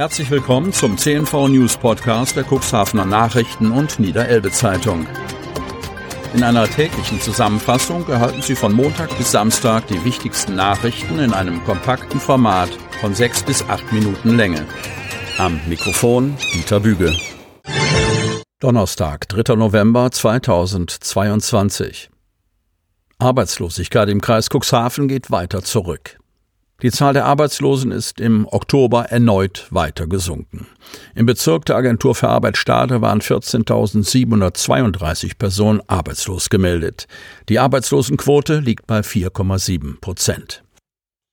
Herzlich willkommen zum CNV News Podcast der Cuxhavener Nachrichten und Niederelbe Zeitung. In einer täglichen Zusammenfassung erhalten Sie von Montag bis Samstag die wichtigsten Nachrichten in einem kompakten Format von sechs bis acht Minuten Länge. Am Mikrofon Dieter Büge. Donnerstag, 3. November 2022. Arbeitslosigkeit im Kreis Cuxhaven geht weiter zurück. Die Zahl der Arbeitslosen ist im Oktober erneut weiter gesunken. Im Bezirk der Agentur für Arbeit Stade waren 14.732 Personen arbeitslos gemeldet. Die Arbeitslosenquote liegt bei 4,7 Prozent.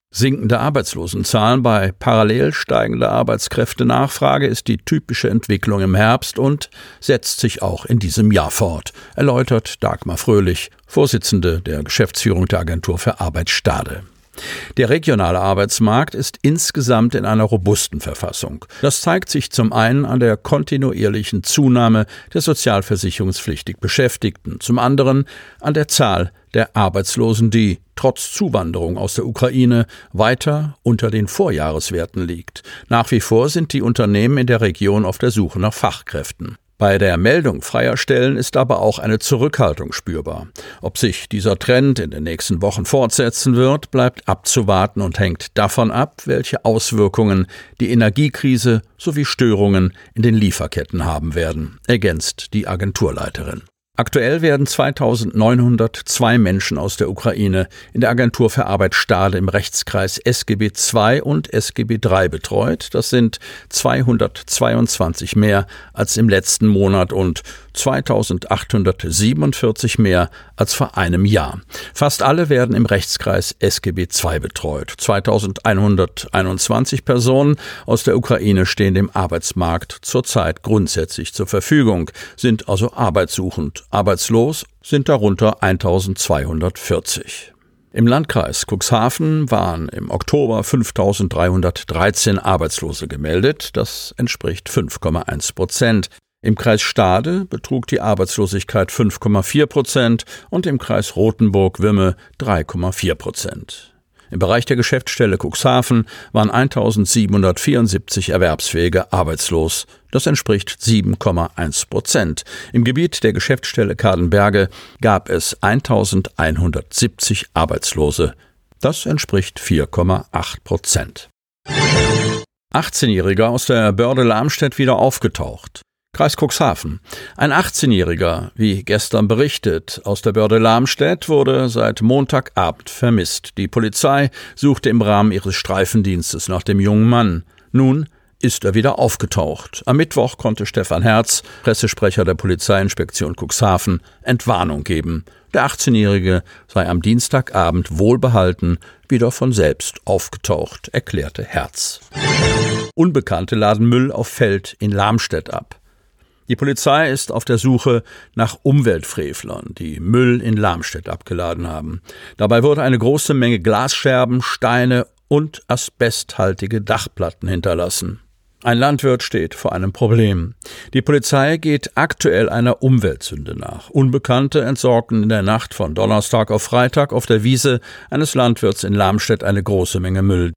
Sinkende Arbeitslosenzahlen bei parallel steigender Arbeitskräftenachfrage ist die typische Entwicklung im Herbst und setzt sich auch in diesem Jahr fort, erläutert Dagmar Fröhlich, Vorsitzende der Geschäftsführung der Agentur für Arbeit Stade. Der regionale Arbeitsmarkt ist insgesamt in einer robusten Verfassung. Das zeigt sich zum einen an der kontinuierlichen Zunahme der sozialversicherungspflichtig Beschäftigten, zum anderen an der Zahl der Arbeitslosen, die trotz Zuwanderung aus der Ukraine weiter unter den Vorjahreswerten liegt. Nach wie vor sind die Unternehmen in der Region auf der Suche nach Fachkräften. Bei der Meldung freier Stellen ist aber auch eine Zurückhaltung spürbar. Ob sich dieser Trend in den nächsten Wochen fortsetzen wird, bleibt abzuwarten und hängt davon ab, welche Auswirkungen die Energiekrise sowie Störungen in den Lieferketten haben werden, ergänzt die Agenturleiterin. Aktuell werden 2902 Menschen aus der Ukraine in der Agentur für Arbeit Stade im Rechtskreis SGB II und SGB III betreut. Das sind 222 mehr als im letzten Monat und 2847 mehr als vor einem Jahr. Fast alle werden im Rechtskreis SGB II betreut. 2121 Personen aus der Ukraine stehen dem Arbeitsmarkt zurzeit grundsätzlich zur Verfügung, sind also arbeitssuchend Arbeitslos sind darunter 1240. Im Landkreis Cuxhaven waren im Oktober 5313 Arbeitslose gemeldet. Das entspricht 5,1 Prozent. Im Kreis Stade betrug die Arbeitslosigkeit 5,4 Prozent und im Kreis Rothenburg-Wimme 3,4 Prozent. Im Bereich der Geschäftsstelle Cuxhaven waren 1774 Erwerbsfähige arbeitslos. Das entspricht 7,1 Prozent. Im Gebiet der Geschäftsstelle Kadenberge gab es 1170 Arbeitslose. Das entspricht 4,8 Prozent. 18-Jähriger aus der Börde Lamstedt wieder aufgetaucht. Kreis Cuxhaven. Ein 18-Jähriger, wie gestern berichtet, aus der Börde Lamstedt wurde seit Montagabend vermisst. Die Polizei suchte im Rahmen ihres Streifendienstes nach dem jungen Mann. Nun ist er wieder aufgetaucht. Am Mittwoch konnte Stefan Herz, Pressesprecher der Polizeiinspektion Cuxhaven, Entwarnung geben. Der 18-Jährige sei am Dienstagabend wohlbehalten wieder von selbst aufgetaucht, erklärte Herz. Unbekannte laden Müll auf Feld in Lamstedt ab. Die Polizei ist auf der Suche nach Umweltfrevlern, die Müll in Lamstedt abgeladen haben. Dabei wurde eine große Menge Glasscherben, Steine und asbesthaltige Dachplatten hinterlassen. Ein Landwirt steht vor einem Problem. Die Polizei geht aktuell einer Umweltsünde nach. Unbekannte entsorgten in der Nacht von Donnerstag auf Freitag auf der Wiese eines Landwirts in Lamstedt eine große Menge Müll.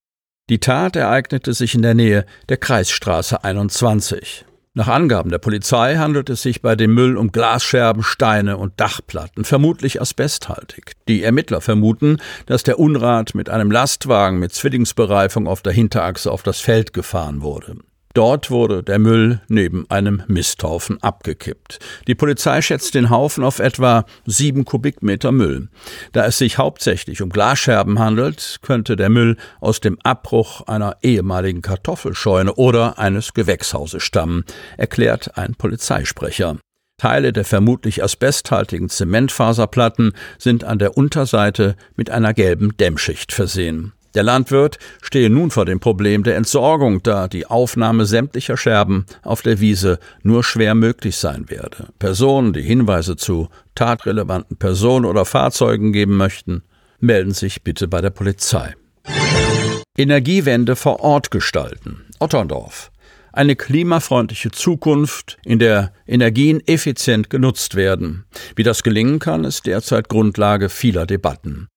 Die Tat ereignete sich in der Nähe der Kreisstraße 21. Nach Angaben der Polizei handelt es sich bei dem Müll um Glasscherben, Steine und Dachplatten, vermutlich asbesthaltig. Die Ermittler vermuten, dass der Unrat mit einem Lastwagen mit Zwillingsbereifung auf der Hinterachse auf das Feld gefahren wurde. Dort wurde der Müll neben einem Misthaufen abgekippt. Die Polizei schätzt den Haufen auf etwa sieben Kubikmeter Müll. Da es sich hauptsächlich um Glasscherben handelt, könnte der Müll aus dem Abbruch einer ehemaligen Kartoffelscheune oder eines Gewächshauses stammen, erklärt ein Polizeisprecher. Teile der vermutlich asbesthaltigen Zementfaserplatten sind an der Unterseite mit einer gelben Dämmschicht versehen. Der Landwirt stehe nun vor dem Problem der Entsorgung, da die Aufnahme sämtlicher Scherben auf der Wiese nur schwer möglich sein werde. Personen, die Hinweise zu tatrelevanten Personen oder Fahrzeugen geben möchten, melden sich bitte bei der Polizei. Energiewende vor Ort gestalten. Otterndorf. Eine klimafreundliche Zukunft, in der Energien effizient genutzt werden. Wie das gelingen kann, ist derzeit Grundlage vieler Debatten.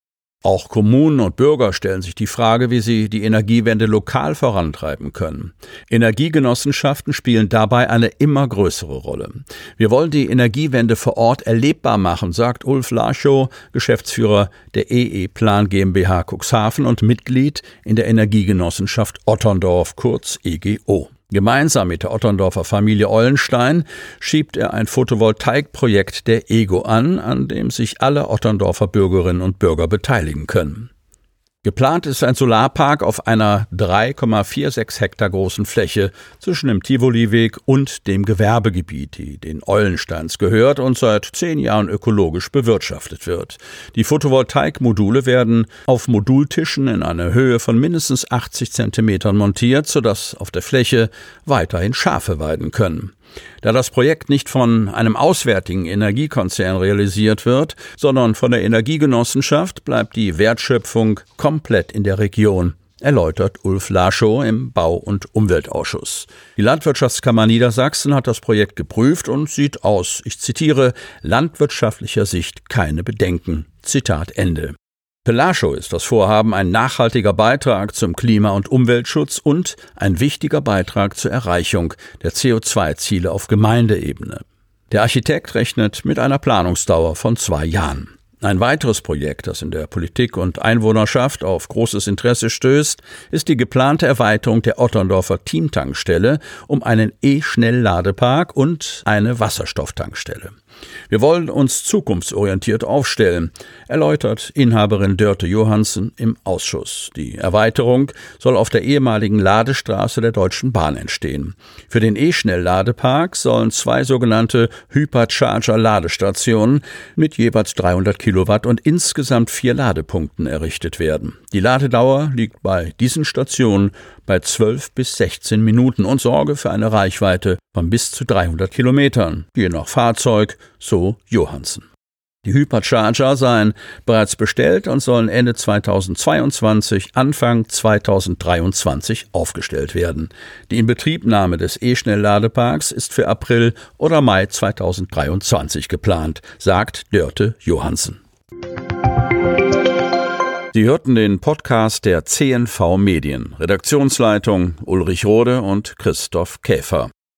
Auch Kommunen und Bürger stellen sich die Frage, wie sie die Energiewende lokal vorantreiben können. Energiegenossenschaften spielen dabei eine immer größere Rolle. Wir wollen die Energiewende vor Ort erlebbar machen, sagt Ulf Laschow, Geschäftsführer der EE Plan GmbH Cuxhaven und Mitglied in der Energiegenossenschaft Otterndorf, kurz EGO. Gemeinsam mit der Otterndorfer Familie Eulenstein schiebt er ein Photovoltaikprojekt der EGO an, an dem sich alle Otterndorfer Bürgerinnen und Bürger beteiligen können. Geplant ist ein Solarpark auf einer 3,46 Hektar großen Fläche zwischen dem Tivoliweg und dem Gewerbegebiet, die den Eulensteins gehört und seit zehn Jahren ökologisch bewirtschaftet wird. Die Photovoltaikmodule werden auf Modultischen in einer Höhe von mindestens 80 Zentimetern montiert, sodass auf der Fläche weiterhin Schafe weiden können. Da das Projekt nicht von einem auswärtigen Energiekonzern realisiert wird, sondern von der Energiegenossenschaft, bleibt die Wertschöpfung komplett in der Region erläutert Ulf Laschow im Bau- und Umweltausschuss. Die Landwirtschaftskammer Niedersachsen hat das Projekt geprüft und sieht aus, ich zitiere, landwirtschaftlicher Sicht keine Bedenken. Zitat Ende. Pelascho ist das Vorhaben ein nachhaltiger Beitrag zum Klima- und Umweltschutz und ein wichtiger Beitrag zur Erreichung der CO2-Ziele auf Gemeindeebene. Der Architekt rechnet mit einer Planungsdauer von zwei Jahren. Ein weiteres Projekt, das in der Politik und Einwohnerschaft auf großes Interesse stößt, ist die geplante Erweiterung der Otterndorfer Teamtankstelle um einen E-Schnellladepark und eine Wasserstofftankstelle. Wir wollen uns zukunftsorientiert aufstellen, erläutert Inhaberin Dörte Johansen im Ausschuss. Die Erweiterung soll auf der ehemaligen Ladestraße der Deutschen Bahn entstehen. Für den E-Schnellladepark sollen zwei sogenannte Hypercharger-Ladestationen mit jeweils 300 Kilowatt und insgesamt vier Ladepunkten errichtet werden. Die Ladedauer liegt bei diesen Stationen bei 12 bis 16 Minuten und sorge für eine Reichweite von bis zu 300 Kilometern, je nach Fahrzeug, so Johansen. Die Hypercharger seien bereits bestellt und sollen Ende 2022, Anfang 2023 aufgestellt werden. Die Inbetriebnahme des E-Schnellladeparks ist für April oder Mai 2023 geplant, sagt Dörte Johansen. Sie hörten den Podcast der CNV Medien. Redaktionsleitung Ulrich Rode und Christoph Käfer.